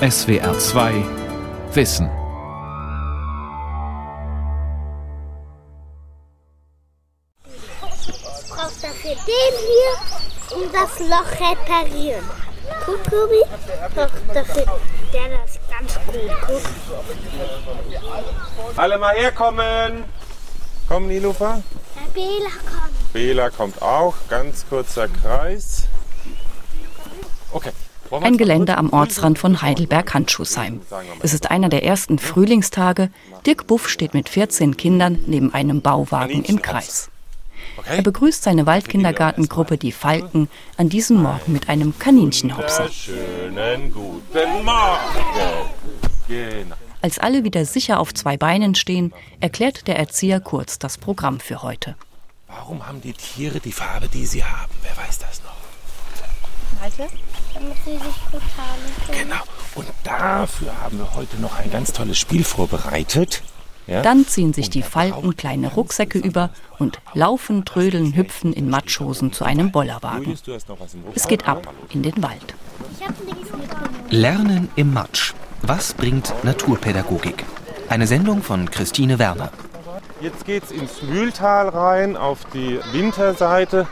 SWR 2 Wissen. Ich brauche dafür den hier, um das Loch reparieren. Guck, Tobi. Doch, dafür, der das ganz gut. Guck. Alle mal herkommen. Komm, Nilufa. Der Bela kommt. Bela kommt auch. Ganz kurzer Kreis. Okay. Ein Gelände am Ortsrand von Heidelberg-Handschuhsheim. Es ist einer der ersten Frühlingstage. Dirk Buff steht mit 14 Kindern neben einem Bauwagen im Kreis. Er begrüßt seine Waldkindergartengruppe, die Falken, an diesem Morgen mit einem Kaninchenhopser. Schönen guten Morgen. Als alle wieder sicher auf zwei Beinen stehen, erklärt der Erzieher kurz das Programm für heute. Warum haben die Tiere die Farbe, die sie haben? Wer weiß das noch? Damit sie sich gut haben können. Genau. Und dafür haben wir heute noch ein ganz tolles Spiel vorbereitet. Ja? Dann ziehen sich die Falken kleine Rucksäcke über und laufen, trödeln, hüpfen in Matschhosen zu einem Bollerwagen. Es geht ab in den Wald. Lernen im Matsch. Was bringt Naturpädagogik? Eine Sendung von Christine Werner. Jetzt geht's ins Mühltal rein, auf die Winterseite.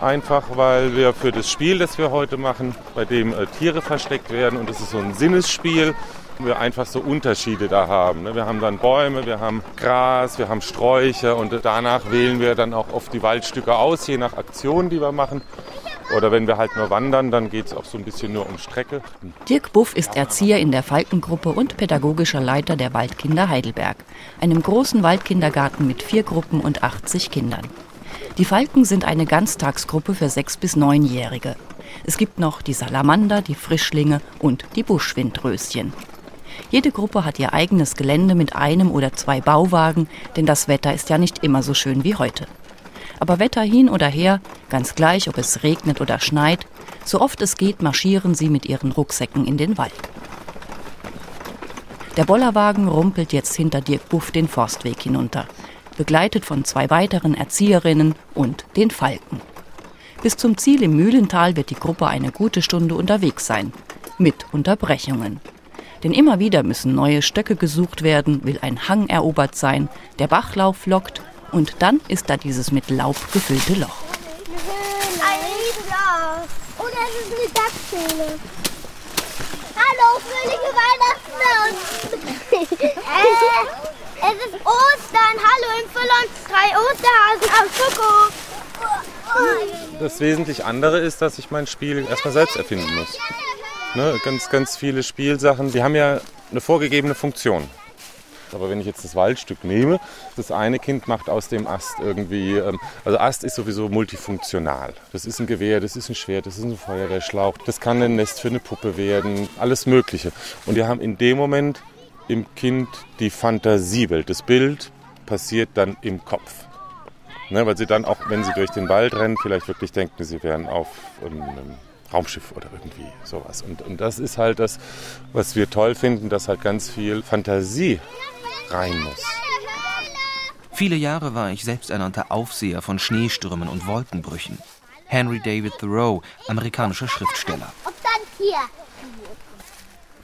Einfach weil wir für das Spiel, das wir heute machen, bei dem äh, Tiere versteckt werden und es ist so ein Sinnesspiel, wir einfach so Unterschiede da haben. ne? Wir haben dann Bäume, wir haben Gras, wir haben Sträucher und danach wählen wir dann auch oft die Waldstücke aus, je nach Aktion, die wir machen. Oder wenn wir halt nur wandern, dann geht es auch so ein bisschen nur um Strecke. Dirk Buff ist Erzieher in der Falkengruppe und pädagogischer Leiter der Waldkinder Heidelberg, einem großen Waldkindergarten mit vier Gruppen und 80 Kindern. Die Falken sind eine Ganztagsgruppe für sechs bis neunjährige. Es gibt noch die Salamander, die Frischlinge und die Buschwindröschen. Jede Gruppe hat ihr eigenes Gelände mit einem oder zwei Bauwagen, denn das Wetter ist ja nicht immer so schön wie heute. Aber Wetter hin oder her, ganz gleich, ob es regnet oder schneit, so oft es geht, marschieren sie mit ihren Rucksäcken in den Wald. Der Bollerwagen rumpelt jetzt hinter Dirk Buff den Forstweg hinunter, begleitet von zwei weiteren Erzieherinnen und den Falken. Bis zum Ziel im Mühlental wird die Gruppe eine gute Stunde unterwegs sein, mit Unterbrechungen. Denn immer wieder müssen neue Stöcke gesucht werden, will ein Hang erobert sein, der Bachlauf lockt und dann ist da dieses mit Laub gefüllte Loch. Hallo, fröhliche Weihnachten. äh, es ist Ostern. Hallo, im Füllern drei Osterhasen aus Schoko. Das wesentlich andere ist, dass ich mein Spiel erstmal selbst erfinden muss. Ne, ganz, ganz viele Spielsachen, die haben ja eine vorgegebene Funktion. Aber wenn ich jetzt das Waldstück nehme, das eine Kind macht aus dem Ast irgendwie, ähm, also Ast ist sowieso multifunktional. Das ist ein Gewehr, das ist ein Schwert, das ist ein Feuerwehrschlauch, das kann ein Nest für eine Puppe werden, alles Mögliche. Und wir haben in dem Moment im Kind die Fantasiewelt. Das Bild passiert dann im Kopf. Ne, weil sie dann auch, wenn sie durch den Wald rennen, vielleicht wirklich denken, sie wären auf einem Raumschiff oder irgendwie sowas. Und, und das ist halt das, was wir toll finden, dass halt ganz viel Fantasie rein muss. Viele Jahre war ich selbsternannter Aufseher von Schneestürmen und Wolkenbrüchen. Henry David Thoreau, amerikanischer Schriftsteller. Und dann hier.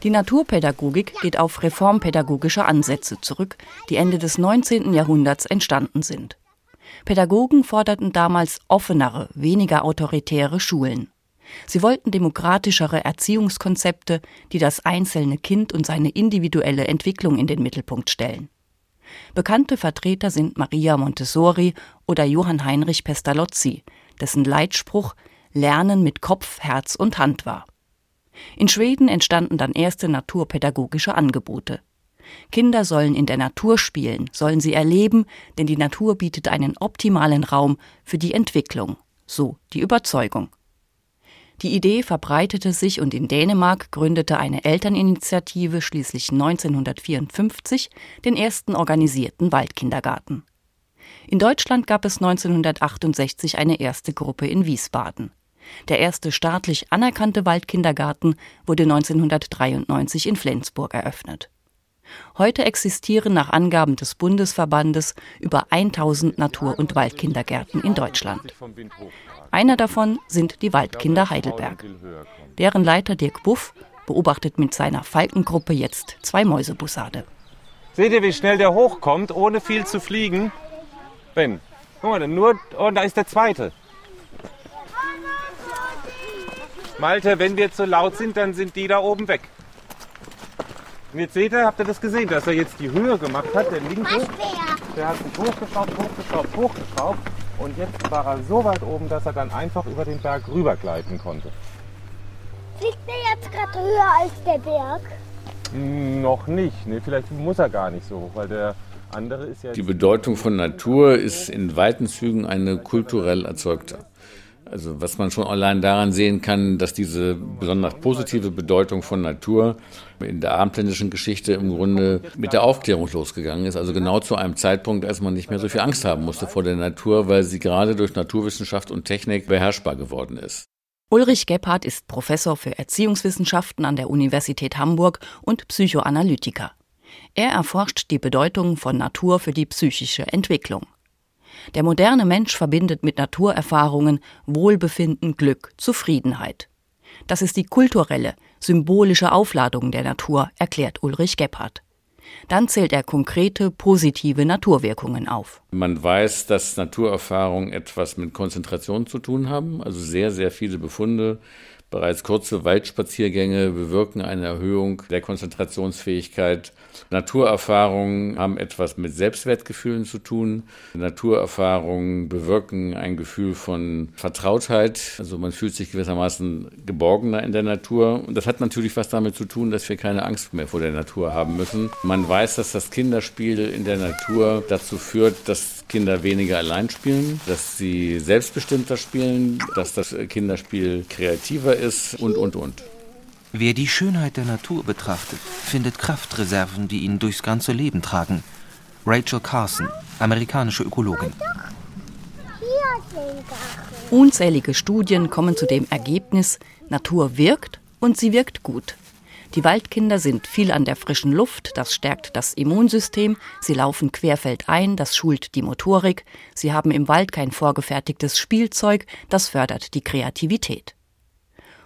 Die Naturpädagogik geht auf reformpädagogische Ansätze zurück, die Ende des 19. Jahrhunderts entstanden sind. Pädagogen forderten damals offenere, weniger autoritäre Schulen. Sie wollten demokratischere Erziehungskonzepte, die das einzelne Kind und seine individuelle Entwicklung in den Mittelpunkt stellen. Bekannte Vertreter sind Maria Montessori oder Johann Heinrich Pestalozzi, dessen Leitspruch Lernen mit Kopf, Herz und Hand war. In Schweden entstanden dann erste naturpädagogische Angebote. Kinder sollen in der Natur spielen, sollen sie erleben, denn die Natur bietet einen optimalen Raum für die Entwicklung, so die Überzeugung. Die Idee verbreitete sich und in Dänemark gründete eine Elterninitiative schließlich 1954 den ersten organisierten Waldkindergarten. In Deutschland gab es 1968 eine erste Gruppe in Wiesbaden. Der erste staatlich anerkannte Waldkindergarten wurde 1993 in Flensburg eröffnet. Heute existieren nach Angaben des Bundesverbandes über 1000 Natur- und Waldkindergärten in Deutschland. Einer davon sind die Waldkinder Heidelberg. Deren Leiter Dirk Buff beobachtet mit seiner Falkengruppe jetzt zwei Mäusebussarde. Seht ihr, wie schnell der hochkommt, ohne viel zu fliegen? Ben, guck mal, nur, und da ist der zweite. Malte, wenn wir zu laut sind, dann sind die da oben weg. Und jetzt seht ihr, habt ihr das gesehen, dass er jetzt die Höhe gemacht hat, der linke. Der hat sich hochgeschraubt, hochgeschraubt, hochgeschraubt. Und jetzt war er so weit oben, dass er dann einfach über den Berg rübergleiten konnte. Fliegt der jetzt gerade höher als der Berg? Noch nicht. Nee, vielleicht muss er gar nicht so hoch, weil der andere ist ja. Die Bedeutung von Natur ist in weiten Zügen eine kulturell erzeugte. Also was man schon allein daran sehen kann, dass diese besonders positive Bedeutung von Natur in der abendländischen Geschichte im Grunde mit der Aufklärung losgegangen ist. Also genau zu einem Zeitpunkt, als man nicht mehr so viel Angst haben musste vor der Natur, weil sie gerade durch Naturwissenschaft und Technik beherrschbar geworden ist. Ulrich Gebhardt ist Professor für Erziehungswissenschaften an der Universität Hamburg und Psychoanalytiker. Er erforscht die Bedeutung von Natur für die psychische Entwicklung. Der moderne Mensch verbindet mit Naturerfahrungen Wohlbefinden, Glück, Zufriedenheit. Das ist die kulturelle, symbolische Aufladung der Natur, erklärt Ulrich Gebhardt. Dann zählt er konkrete, positive Naturwirkungen auf. Man weiß, dass Naturerfahrungen etwas mit Konzentration zu tun haben, also sehr, sehr viele Befunde Bereits kurze Waldspaziergänge bewirken eine Erhöhung der Konzentrationsfähigkeit. Naturerfahrungen haben etwas mit Selbstwertgefühlen zu tun. Naturerfahrungen bewirken ein Gefühl von Vertrautheit. Also man fühlt sich gewissermaßen geborgener in der Natur. Und das hat natürlich was damit zu tun, dass wir keine Angst mehr vor der Natur haben müssen. Man weiß, dass das Kinderspiel in der Natur dazu führt, dass Kinder weniger allein spielen, dass sie selbstbestimmter spielen, dass das Kinderspiel kreativer ist und, und, und. Wer die Schönheit der Natur betrachtet, findet Kraftreserven, die ihn durchs ganze Leben tragen. Rachel Carson, amerikanische Ökologin. Unzählige Studien kommen zu dem Ergebnis, Natur wirkt und sie wirkt gut. Die Waldkinder sind viel an der frischen Luft, das stärkt das Immunsystem, sie laufen querfeldein, das schult die Motorik, sie haben im Wald kein vorgefertigtes Spielzeug, das fördert die Kreativität.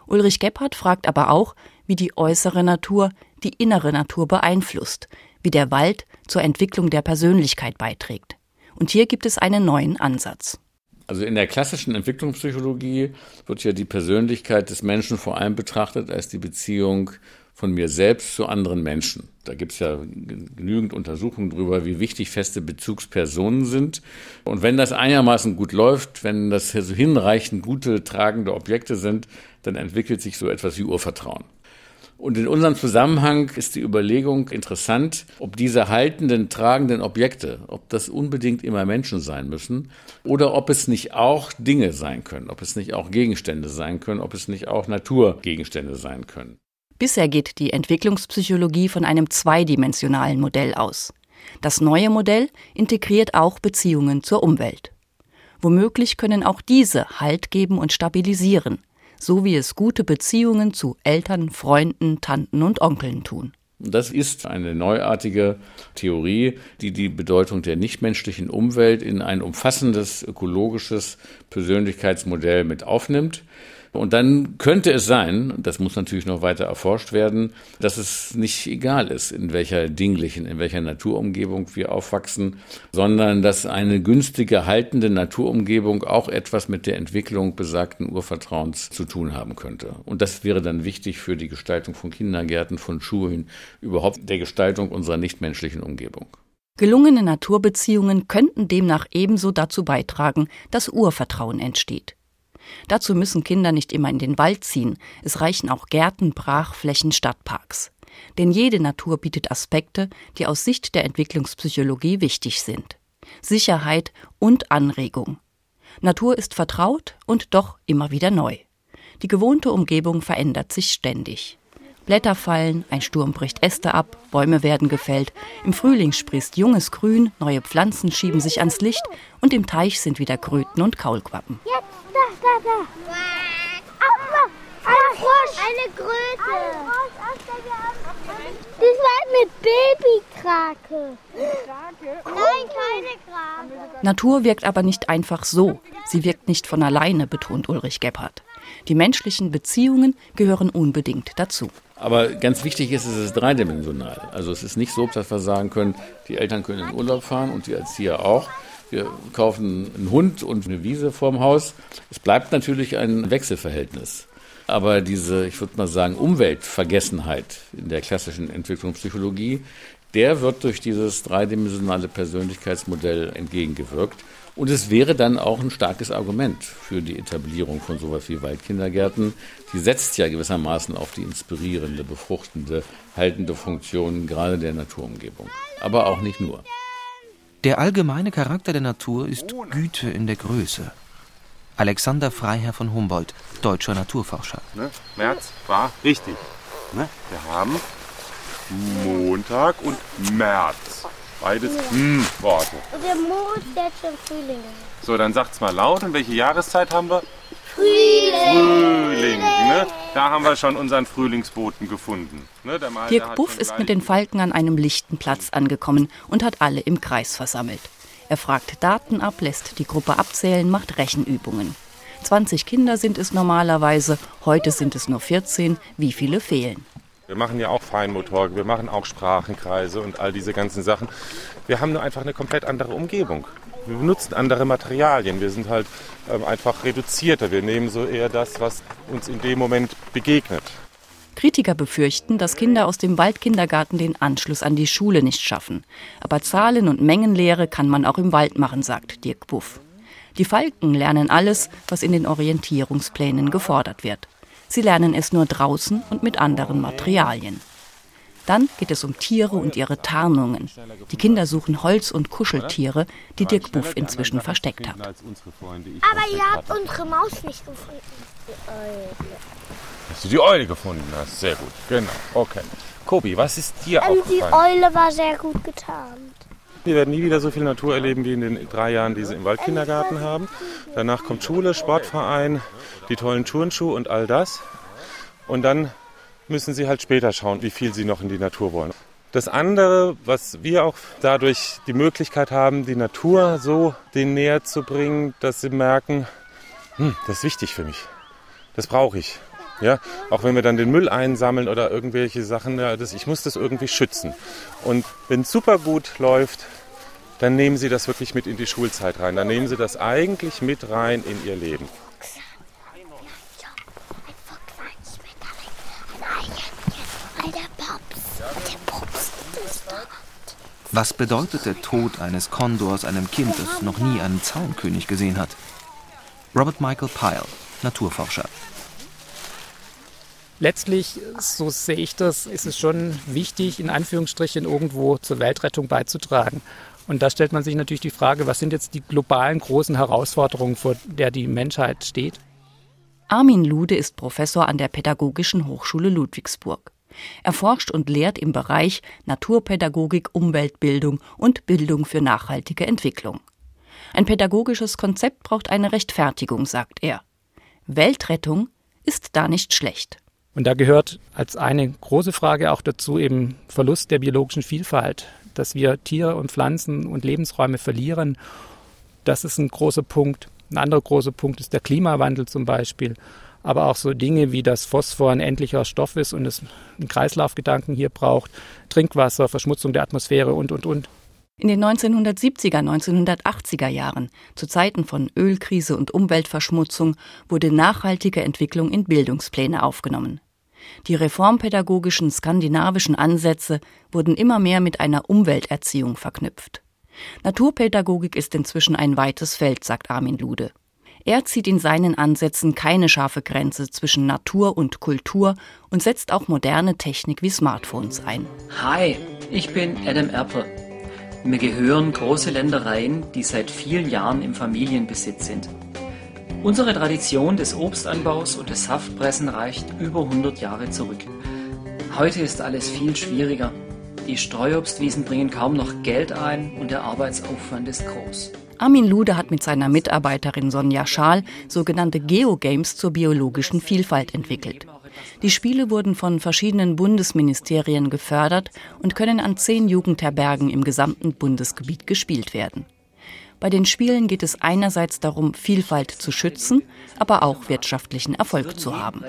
Ulrich Gebhardt fragt aber auch, wie die äußere Natur die innere Natur beeinflusst, wie der Wald zur Entwicklung der Persönlichkeit beiträgt. Und hier gibt es einen neuen Ansatz. Also in der klassischen Entwicklungspsychologie wird ja die Persönlichkeit des Menschen vor allem betrachtet als die Beziehung von mir selbst zu anderen Menschen. Da gibt es ja genügend Untersuchungen darüber, wie wichtig feste Bezugspersonen sind. Und wenn das einigermaßen gut läuft, wenn das hinreichend gute tragende Objekte sind, dann entwickelt sich so etwas wie Urvertrauen. Und in unserem Zusammenhang ist die Überlegung interessant, ob diese haltenden, tragenden Objekte, ob das unbedingt immer Menschen sein müssen oder ob es nicht auch Dinge sein können, ob es nicht auch Gegenstände sein können, ob es nicht auch Naturgegenstände sein können. Bisher geht die Entwicklungspsychologie von einem zweidimensionalen Modell aus. Das neue Modell integriert auch Beziehungen zur Umwelt. Womöglich können auch diese Halt geben und stabilisieren, so wie es gute Beziehungen zu Eltern, Freunden, Tanten und Onkeln tun. Das ist eine neuartige Theorie, die die Bedeutung der nichtmenschlichen Umwelt in ein umfassendes ökologisches Persönlichkeitsmodell mit aufnimmt. Und dann könnte es sein, das muss natürlich noch weiter erforscht werden, dass es nicht egal ist, in welcher dinglichen, in welcher Naturumgebung wir aufwachsen, sondern dass eine günstige, haltende Naturumgebung auch etwas mit der Entwicklung besagten Urvertrauens zu tun haben könnte. Und das wäre dann wichtig für die Gestaltung von Kindergärten, von Schulen, überhaupt der Gestaltung unserer nichtmenschlichen Umgebung. Gelungene Naturbeziehungen könnten demnach ebenso dazu beitragen, dass Urvertrauen entsteht. Dazu müssen Kinder nicht immer in den Wald ziehen, es reichen auch Gärten, Brachflächen, Stadtparks. Denn jede Natur bietet Aspekte, die aus Sicht der Entwicklungspsychologie wichtig sind. Sicherheit und Anregung. Natur ist vertraut und doch immer wieder neu. Die gewohnte Umgebung verändert sich ständig. Blätter fallen, ein Sturm bricht Äste ab, Bäume werden gefällt, im Frühling sprießt junges Grün, neue Pflanzen schieben sich ans Licht und im Teich sind wieder Kröten und Kaulquappen. Jetzt, da. Aua, ein Frosch. Eine Kröte. Das war eine Babykrake. Nein, keine Krake. Natur wirkt aber nicht einfach so. Sie wirkt nicht von alleine, betont Ulrich Gebhardt. Die menschlichen Beziehungen gehören unbedingt dazu. Aber ganz wichtig ist, es ist dreidimensional. Also es ist nicht so, dass wir sagen können, die Eltern können in Urlaub fahren und die Erzieher auch. Wir kaufen einen Hund und eine Wiese vorm Haus. Es bleibt natürlich ein Wechselverhältnis. Aber diese, ich würde mal sagen, Umweltvergessenheit in der klassischen Entwicklungspsychologie, der wird durch dieses dreidimensionale Persönlichkeitsmodell entgegengewirkt. Und es wäre dann auch ein starkes Argument für die Etablierung von sowas wie Waldkindergärten. Die setzt ja gewissermaßen auf die inspirierende, befruchtende, haltende Funktion gerade der Naturumgebung. Aber auch nicht nur. Der allgemeine Charakter der Natur ist Güte in der Größe. Alexander Freiherr von Humboldt, deutscher Naturforscher. Ne? März war richtig. Ne? Wir haben Montag und März. Beides hm, Worte. Und der Moritz, der schon Frühling. So, dann sagt's mal laut. Und welche Jahreszeit haben wir? Frühling. Frühling. Ne? Da haben wir schon unseren Frühlingsboten gefunden. Ne? Der Mal, Dirk Buff ist mit den Falken an einem lichten Platz angekommen und hat alle im Kreis versammelt. Er fragt Daten ab, lässt die Gruppe abzählen, macht Rechenübungen. 20 Kinder sind es normalerweise, heute sind es nur 14. Wie viele fehlen? Wir machen ja auch Feinmotorik, wir machen auch Sprachenkreise und all diese ganzen Sachen. Wir haben nur einfach eine komplett andere Umgebung. Wir benutzen andere Materialien. Wir sind halt ähm, einfach reduzierter. Wir nehmen so eher das, was uns in dem Moment begegnet. Kritiker befürchten, dass Kinder aus dem Waldkindergarten den Anschluss an die Schule nicht schaffen. Aber Zahlen- und Mengenlehre kann man auch im Wald machen, sagt Dirk Buff. Die Falken lernen alles, was in den Orientierungsplänen gefordert wird. Sie lernen es nur draußen und mit anderen Materialien. Dann geht es um Tiere und ihre Tarnungen. Die Kinder suchen Holz- und Kuscheltiere, die Dirk Buff inzwischen versteckt hat. Aber ihr habt unsere Maus nicht gefunden. Dass du die Eule gefunden hast. Sehr gut. Genau. Okay. Kobi, was ist dir Ähm, die aufgefallen? Eule war sehr gut getarnt. Wir werden nie wieder so viel Natur erleben wie in den drei Jahren, die sie im Waldkindergarten haben. Danach kommt Schule, Sportverein, die tollen Turnschuhe und all das. Und dann müssen sie halt später schauen, wie viel sie noch in die Natur wollen. Das andere, was wir auch dadurch die Möglichkeit haben, die Natur so denen näher zu bringen, dass sie merken, hm, das ist wichtig für mich. Das brauche ich. Ja, auch wenn wir dann den Müll einsammeln oder irgendwelche Sachen, ja, das, ich muss das irgendwie schützen. Und wenn es super gut läuft, dann nehmen Sie das wirklich mit in die Schulzeit rein. Dann nehmen Sie das eigentlich mit rein in Ihr Leben. Was bedeutet der Tod eines Kondors einem Kind, das noch nie einen Zaunkönig gesehen hat? Robert Michael Pyle, Naturforscher. Letztlich, so sehe ich das, ist es schon wichtig, in Anführungsstrichen irgendwo zur Weltrettung beizutragen. Und da stellt man sich natürlich die Frage, was sind jetzt die globalen großen Herausforderungen, vor der die Menschheit steht? Armin Lude ist Professor an der Pädagogischen Hochschule Ludwigsburg. Er forscht und lehrt im Bereich Naturpädagogik, Umweltbildung und Bildung für nachhaltige Entwicklung. Ein pädagogisches Konzept braucht eine Rechtfertigung, sagt er. Weltrettung ist da nicht schlecht. Und da gehört als eine große Frage auch dazu eben Verlust der biologischen Vielfalt, dass wir Tiere und Pflanzen und Lebensräume verlieren. Das ist ein großer Punkt. Ein anderer großer Punkt ist der Klimawandel zum Beispiel. Aber auch so Dinge wie das Phosphor ein endlicher Stoff ist und es einen Kreislaufgedanken hier braucht, Trinkwasser, Verschmutzung der Atmosphäre und, und, und. In den 1970er, 1980er Jahren, zu Zeiten von Ölkrise und Umweltverschmutzung, wurde nachhaltige Entwicklung in Bildungspläne aufgenommen. Die reformpädagogischen skandinavischen Ansätze wurden immer mehr mit einer Umwelterziehung verknüpft. Naturpädagogik ist inzwischen ein weites Feld, sagt Armin Lude. Er zieht in seinen Ansätzen keine scharfe Grenze zwischen Natur und Kultur und setzt auch moderne Technik wie Smartphones ein. Hi, ich bin Adam Erpel. Mir gehören große Ländereien, die seit vielen Jahren im Familienbesitz sind. Unsere Tradition des Obstanbaus und des Saftpressen reicht über 100 Jahre zurück. Heute ist alles viel schwieriger. Die Streuobstwiesen bringen kaum noch Geld ein und der Arbeitsaufwand ist groß. Armin Lude hat mit seiner Mitarbeiterin Sonja Schaal sogenannte Geogames zur biologischen Vielfalt entwickelt. Die Spiele wurden von verschiedenen Bundesministerien gefördert und können an zehn Jugendherbergen im gesamten Bundesgebiet gespielt werden. Bei den Spielen geht es einerseits darum, Vielfalt zu schützen, aber auch wirtschaftlichen Erfolg zu haben.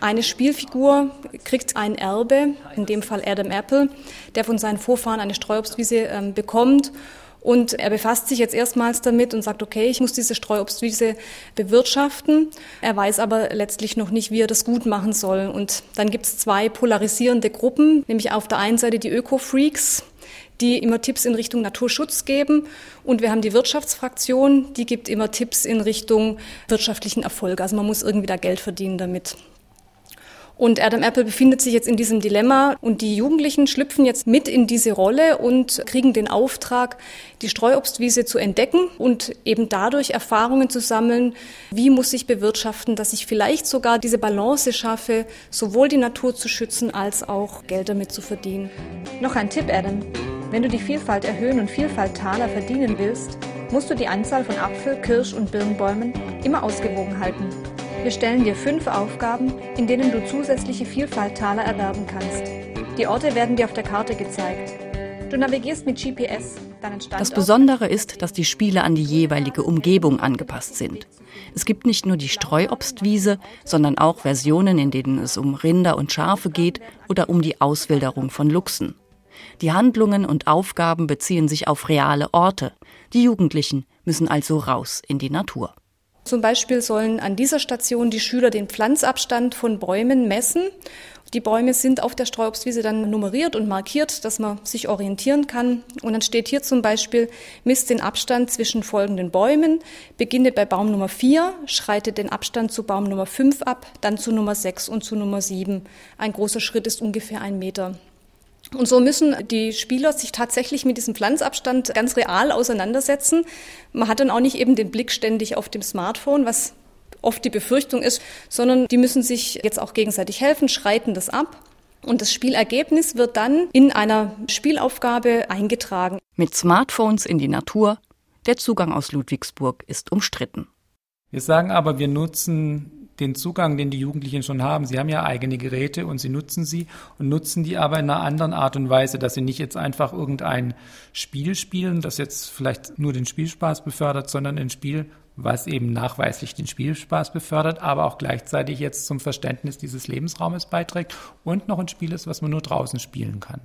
Eine Spielfigur kriegt ein Erbe, in dem Fall Adam Apple, der von seinen Vorfahren eine Streuobstwiese äh, bekommt und er befasst sich jetzt erstmals damit und sagt, okay, ich muss diese Streuobstwiese bewirtschaften. Er weiß aber letztlich noch nicht, wie er das gut machen soll. Und dann gibt es zwei polarisierende Gruppen, nämlich auf der einen Seite die Öko-Freaks, die immer Tipps in Richtung Naturschutz geben. Und wir haben die Wirtschaftsfraktion, die gibt immer Tipps in Richtung wirtschaftlichen Erfolg. Also man muss irgendwie da Geld verdienen damit. Und Adam Apple befindet sich jetzt in diesem Dilemma und die Jugendlichen schlüpfen jetzt mit in diese Rolle und kriegen den Auftrag, die Streuobstwiese zu entdecken und eben dadurch Erfahrungen zu sammeln, wie muss ich bewirtschaften, dass ich vielleicht sogar diese Balance schaffe, sowohl die Natur zu schützen als auch Geld damit zu verdienen. Noch ein Tipp, Adam. Wenn du die Vielfalt erhöhen und Vielfalttaler verdienen willst, musst du die Anzahl von Apfel-, Kirsch- und Birnbäumen immer ausgewogen halten. Wir stellen dir fünf Aufgaben, in denen du zusätzliche Vielfalttaler erwerben kannst. Die Orte werden dir auf der Karte gezeigt. Du navigierst mit GPS deinen Standort. Das Besondere ist, dass die Spiele an die jeweilige Umgebung angepasst sind. Es gibt nicht nur die Streuobstwiese, sondern auch Versionen, in denen es um Rinder und Schafe geht oder um die Auswilderung von Luchsen. Die Handlungen und Aufgaben beziehen sich auf reale Orte. Die Jugendlichen müssen also raus in die Natur. Zum Beispiel sollen an dieser Station die Schüler den Pflanzabstand von Bäumen messen. Die Bäume sind auf der Streuobstwiese dann nummeriert und markiert, dass man sich orientieren kann. Und dann steht hier zum Beispiel, misst den Abstand zwischen folgenden Bäumen, beginne bei Baum Nummer 4, schreite den Abstand zu Baum Nummer 5 ab, dann zu Nummer 6 und zu Nummer 7. Ein großer Schritt ist ungefähr ein Meter. Und so müssen die Spieler sich tatsächlich mit diesem Pflanzabstand ganz real auseinandersetzen. Man hat dann auch nicht eben den Blick ständig auf dem Smartphone, was oft die Befürchtung ist, sondern die müssen sich jetzt auch gegenseitig helfen, schreiten das ab. Und das Spielergebnis wird dann in einer Spielaufgabe eingetragen. Mit Smartphones in die Natur. Der Zugang aus Ludwigsburg ist umstritten. Wir sagen aber, wir nutzen den Zugang, den die Jugendlichen schon haben. Sie haben ja eigene Geräte und sie nutzen sie und nutzen die aber in einer anderen Art und Weise, dass sie nicht jetzt einfach irgendein Spiel spielen, das jetzt vielleicht nur den Spielspaß befördert, sondern ein Spiel, was eben nachweislich den Spielspaß befördert, aber auch gleichzeitig jetzt zum Verständnis dieses Lebensraumes beiträgt und noch ein Spiel ist, was man nur draußen spielen kann.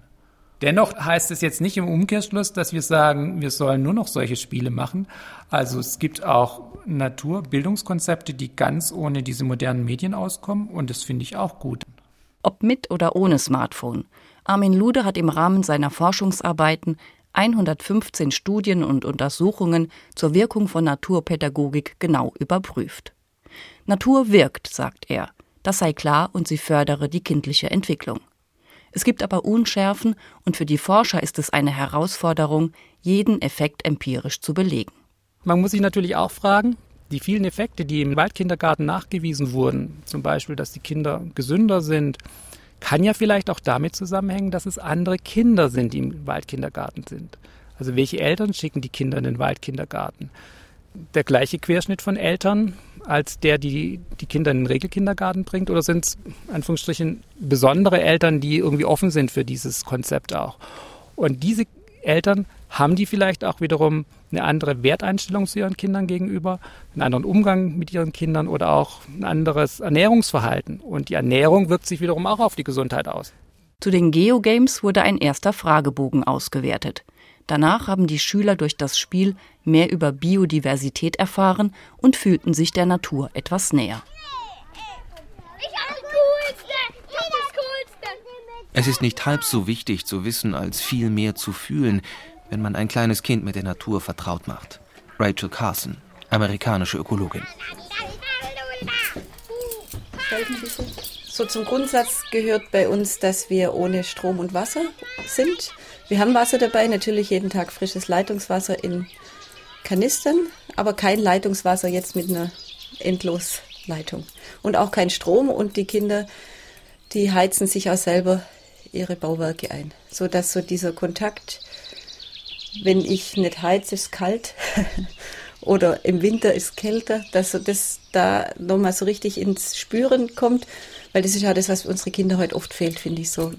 Dennoch heißt es jetzt nicht im Umkehrschluss, dass wir sagen, wir sollen nur noch solche Spiele machen. Also es gibt auch Naturbildungskonzepte, die ganz ohne diese modernen Medien auskommen und das finde ich auch gut. Ob mit oder ohne Smartphone. Armin Lude hat im Rahmen seiner Forschungsarbeiten 115 Studien und Untersuchungen zur Wirkung von Naturpädagogik genau überprüft. Natur wirkt, sagt er. Das sei klar und sie fördere die kindliche Entwicklung. Es gibt aber Unschärfen und für die Forscher ist es eine Herausforderung, jeden Effekt empirisch zu belegen. Man muss sich natürlich auch fragen, die vielen Effekte, die im Waldkindergarten nachgewiesen wurden, zum Beispiel, dass die Kinder gesünder sind, kann ja vielleicht auch damit zusammenhängen, dass es andere Kinder sind, die im Waldkindergarten sind. Also welche Eltern schicken die Kinder in den Waldkindergarten? Der gleiche Querschnitt von Eltern als der, die die Kinder in den Regelkindergarten bringt? Oder sind es, Anführungsstrichen, besondere Eltern, die irgendwie offen sind für dieses Konzept auch? Und diese Eltern haben die vielleicht auch wiederum eine andere Werteinstellung zu ihren Kindern gegenüber, einen anderen Umgang mit ihren Kindern oder auch ein anderes Ernährungsverhalten. Und die Ernährung wirkt sich wiederum auch auf die Gesundheit aus. Zu den Geogames wurde ein erster Fragebogen ausgewertet. Danach haben die Schüler durch das Spiel mehr über Biodiversität erfahren und fühlten sich der Natur etwas näher. Es ist nicht halb so wichtig zu wissen, als viel mehr zu fühlen, wenn man ein kleines Kind mit der Natur vertraut macht. Rachel Carson, amerikanische Ökologin. So zum Grundsatz gehört bei uns, dass wir ohne Strom und Wasser sind. Wir haben Wasser dabei, natürlich jeden Tag frisches Leitungswasser in Kanistern, aber kein Leitungswasser jetzt mit einer Endlosleitung. Und auch kein Strom und die Kinder, die heizen sich auch selber ihre Bauwerke ein, so dass so dieser Kontakt, wenn ich nicht heize, ist kalt oder im Winter ist kälter, dass so das da nochmal so richtig ins Spüren kommt, weil das ist ja das, was unsere Kinder heute oft fehlt, finde ich so.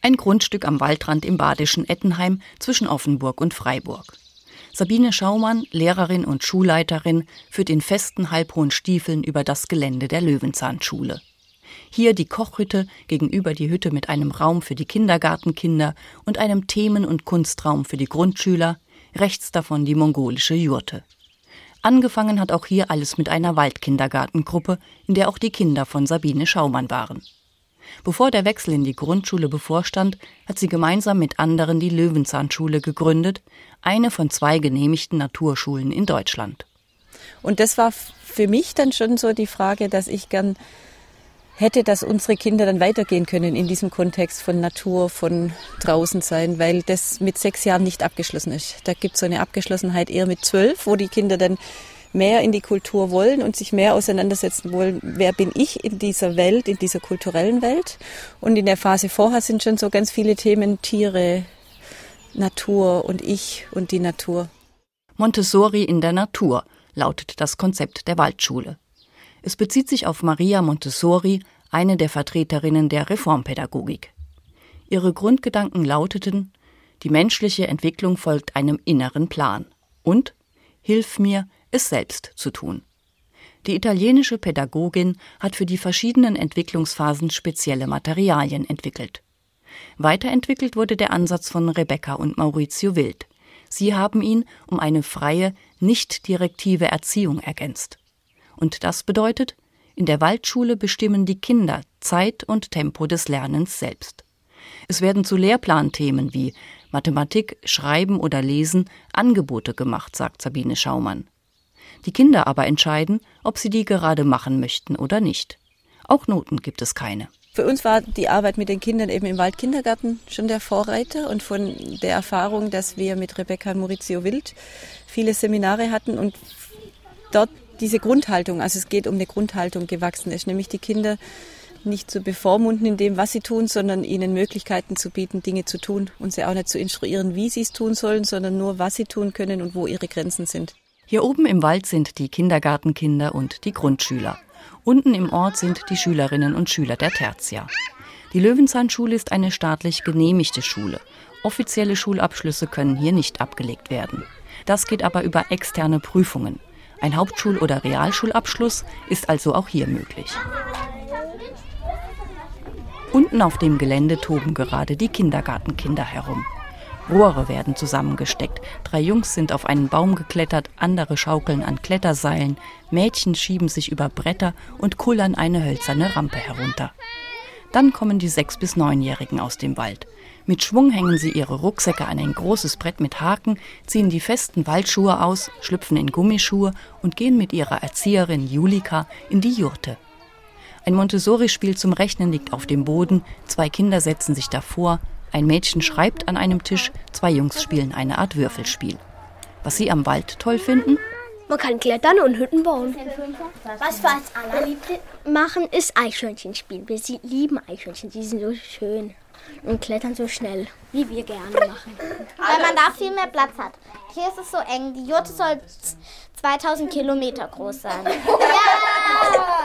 Ein Grundstück am Waldrand im badischen Ettenheim zwischen Offenburg und Freiburg. Sabine Schaumann, Lehrerin und Schulleiterin, führt in festen halbhohen Stiefeln über das Gelände der Löwenzahnschule. Hier die Kochhütte, gegenüber die Hütte mit einem Raum für die Kindergartenkinder und einem Themen- und Kunstraum für die Grundschüler, rechts davon die mongolische Jurte. Angefangen hat auch hier alles mit einer Waldkindergartengruppe, in der auch die Kinder von Sabine Schaumann waren. Bevor der Wechsel in die Grundschule bevorstand, hat sie gemeinsam mit anderen die Löwenzahnschule gegründet, eine von zwei genehmigten Naturschulen in Deutschland. Und das war für mich dann schon so die Frage, dass ich gern hätte, dass unsere Kinder dann weitergehen können in diesem Kontext von Natur, von draußen sein, weil das mit sechs Jahren nicht abgeschlossen ist. Da gibt es so eine Abgeschlossenheit eher mit zwölf, wo die Kinder dann mehr in die Kultur wollen und sich mehr auseinandersetzen wollen, wer bin ich in dieser Welt, in dieser kulturellen Welt. Und in der Phase vorher sind schon so ganz viele Themen Tiere, Natur und ich und die Natur. Montessori in der Natur lautet das Konzept der Waldschule. Es bezieht sich auf Maria Montessori, eine der Vertreterinnen der Reformpädagogik. Ihre Grundgedanken lauteten Die menschliche Entwicklung folgt einem inneren Plan und Hilf mir, es selbst zu tun. Die italienische Pädagogin hat für die verschiedenen Entwicklungsphasen spezielle Materialien entwickelt. Weiterentwickelt wurde der Ansatz von Rebecca und Maurizio Wild. Sie haben ihn um eine freie, nicht direktive Erziehung ergänzt. Und das bedeutet, in der Waldschule bestimmen die Kinder Zeit und Tempo des Lernens selbst. Es werden zu Lehrplanthemen wie Mathematik, Schreiben oder Lesen Angebote gemacht, sagt Sabine Schaumann. Die Kinder aber entscheiden, ob sie die gerade machen möchten oder nicht. Auch Noten gibt es keine. Für uns war die Arbeit mit den Kindern eben im Waldkindergarten schon der Vorreiter und von der Erfahrung, dass wir mit Rebecca und Maurizio Wild viele Seminare hatten und dort diese Grundhaltung, also es geht um eine Grundhaltung gewachsen ist, nämlich die Kinder nicht zu bevormunden in dem, was sie tun, sondern ihnen Möglichkeiten zu bieten, Dinge zu tun und sie auch nicht zu instruieren, wie sie es tun sollen, sondern nur, was sie tun können und wo ihre Grenzen sind. Hier oben im Wald sind die Kindergartenkinder und die Grundschüler. Unten im Ort sind die Schülerinnen und Schüler der Tertia. Die Löwenzahnschule ist eine staatlich genehmigte Schule. Offizielle Schulabschlüsse können hier nicht abgelegt werden. Das geht aber über externe Prüfungen. Ein Hauptschul- oder Realschulabschluss ist also auch hier möglich. Unten auf dem Gelände toben gerade die Kindergartenkinder herum. Rohre werden zusammengesteckt. Drei Jungs sind auf einen Baum geklettert, andere schaukeln an Kletterseilen, Mädchen schieben sich über Bretter und kullern eine hölzerne Rampe herunter. Dann kommen die sechs bis neunjährigen aus dem Wald. Mit Schwung hängen sie ihre Rucksäcke an ein großes Brett mit Haken, ziehen die festen Waldschuhe aus, schlüpfen in Gummischuhe und gehen mit ihrer Erzieherin Julika in die Jurte. Ein Montessori-Spiel zum Rechnen liegt auf dem Boden, zwei Kinder setzen sich davor, ein Mädchen schreibt an einem Tisch, zwei Jungs spielen eine Art Würfelspiel. Was sie am Wald toll finden? Man kann klettern und Hütten bauen. Was wir als allerliebste machen, ist Eichhörnchenspiel. Wir lieben Eichhörnchen, die sind so schön und klettern so schnell, wie wir gerne machen. Weil man da viel mehr Platz hat. Hier ist es so eng. Die Jurte soll 2000 Kilometer groß sein. Ja!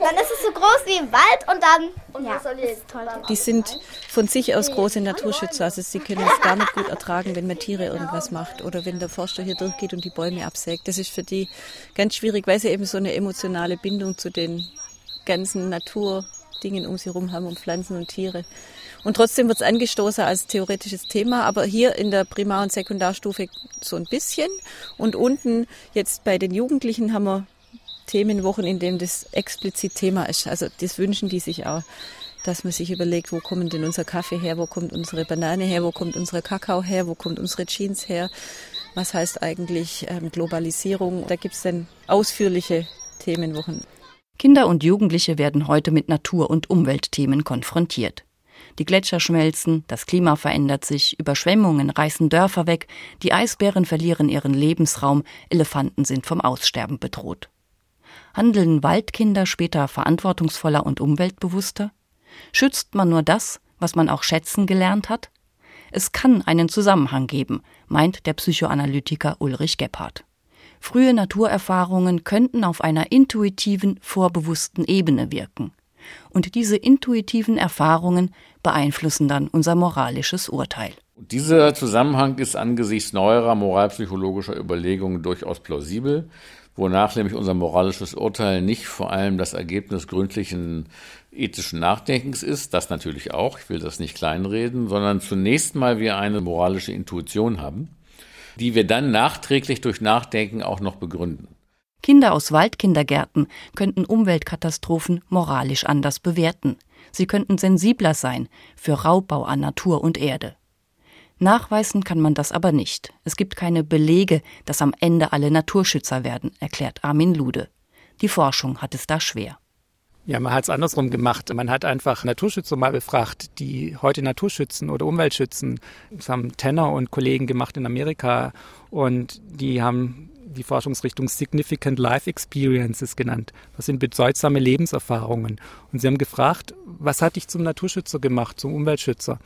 Dann ist es so groß wie im Wald und dann. Und ja, ist toll. Die sind von sich aus große Naturschützer. Also sie können es gar nicht gut ertragen, wenn man Tiere irgendwas macht oder wenn der Forster hier durchgeht und die Bäume absägt. Das ist für die ganz schwierig, weil sie eben so eine emotionale Bindung zu den ganzen Naturdingen um sie herum haben, um Pflanzen und Tiere. Und trotzdem wird es angestoßen als theoretisches Thema, aber hier in der Primar- und Sekundarstufe so ein bisschen. Und unten jetzt bei den Jugendlichen haben wir Themenwochen, in denen das explizit Thema ist. Also das wünschen die sich auch, dass man sich überlegt, wo kommt denn unser Kaffee her, wo kommt unsere Banane her, wo kommt unsere Kakao her, wo kommt unsere Jeans her. Was heißt eigentlich ähm, Globalisierung? Da gibt es dann ausführliche Themenwochen. Kinder und Jugendliche werden heute mit Natur- und Umweltthemen konfrontiert. Die Gletscher schmelzen, das Klima verändert sich, Überschwemmungen reißen Dörfer weg, die Eisbären verlieren ihren Lebensraum, Elefanten sind vom Aussterben bedroht. Handeln Waldkinder später verantwortungsvoller und umweltbewusster? Schützt man nur das, was man auch schätzen gelernt hat? Es kann einen Zusammenhang geben, meint der Psychoanalytiker Ulrich Gebhardt. Frühe Naturerfahrungen könnten auf einer intuitiven, vorbewussten Ebene wirken. Und diese intuitiven Erfahrungen beeinflussen dann unser moralisches Urteil. Dieser Zusammenhang ist angesichts neuerer moralpsychologischer Überlegungen durchaus plausibel, wonach nämlich unser moralisches Urteil nicht vor allem das Ergebnis gründlichen ethischen Nachdenkens ist, das natürlich auch, ich will das nicht kleinreden, sondern zunächst mal wir eine moralische Intuition haben, die wir dann nachträglich durch Nachdenken auch noch begründen. Kinder aus Waldkindergärten könnten Umweltkatastrophen moralisch anders bewerten. Sie könnten sensibler sein für Raubbau an Natur und Erde. Nachweisen kann man das aber nicht. Es gibt keine Belege, dass am Ende alle Naturschützer werden, erklärt Armin Lude. Die Forschung hat es da schwer. Ja, man hat es andersrum gemacht. Man hat einfach Naturschützer mal befragt, die heute Naturschützen oder Umwelt schützen. Das haben Tenner und Kollegen gemacht in Amerika und die haben die Forschungsrichtung Significant Life Experiences genannt. Das sind bedeutsame Lebenserfahrungen. Und sie haben gefragt, was hat dich zum Naturschützer gemacht, zum Umweltschützer?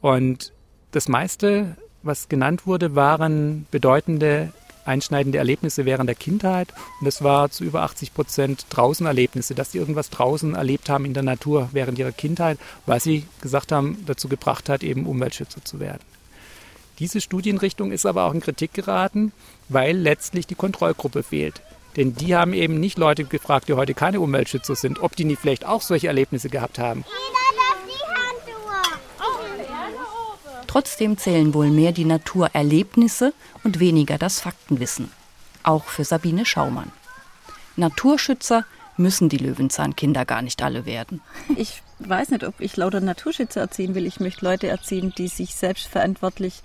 Und das meiste, was genannt wurde, waren bedeutende, einschneidende Erlebnisse während der Kindheit. Und das war zu über 80 Prozent Draußenerlebnisse, dass sie irgendwas draußen erlebt haben in der Natur während ihrer Kindheit, weil sie gesagt haben, dazu gebracht hat, eben Umweltschützer zu werden. Diese Studienrichtung ist aber auch in Kritik geraten, weil letztlich die Kontrollgruppe fehlt. Denn die haben eben nicht Leute gefragt, die heute keine Umweltschützer sind, ob die nicht vielleicht auch solche Erlebnisse gehabt haben. Trotzdem zählen wohl mehr die Naturerlebnisse und weniger das Faktenwissen. Auch für Sabine Schaumann. Naturschützer müssen die Löwenzahnkinder gar nicht alle werden. Ich weiß nicht, ob ich lauter Naturschützer erziehen will. Ich möchte Leute erziehen, die sich selbstverantwortlich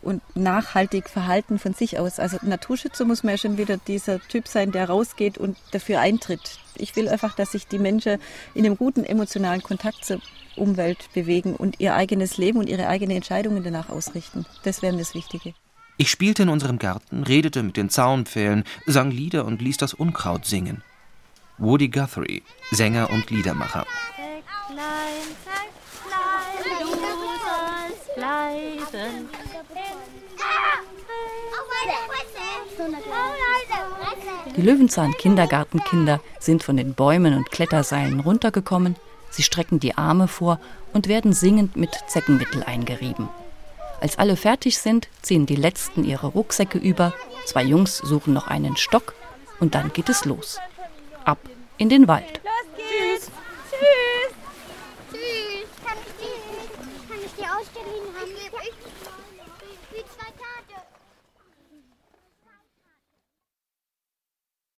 und nachhaltig verhalten von sich aus. Also Naturschützer muss man ja schon wieder dieser Typ sein, der rausgeht und dafür eintritt. Ich will einfach, dass sich die Menschen in einem guten emotionalen Kontakt zur Umwelt bewegen und ihr eigenes Leben und ihre eigenen Entscheidungen danach ausrichten. Das wäre mir das Wichtige. Ich spielte in unserem Garten, redete mit den Zaunpfählen, sang Lieder und ließ das Unkraut singen. Woody Guthrie, Sänger und Liedermacher. Die Löwenzahn-Kindergartenkinder sind von den Bäumen und Kletterseilen runtergekommen Sie strecken die Arme vor und werden singend mit Zeckenmittel eingerieben. Als alle fertig sind, ziehen die Letzten ihre Rucksäcke über, zwei Jungs suchen noch einen Stock und dann geht es los. Ab in den Wald. Tschüss. Tschüss.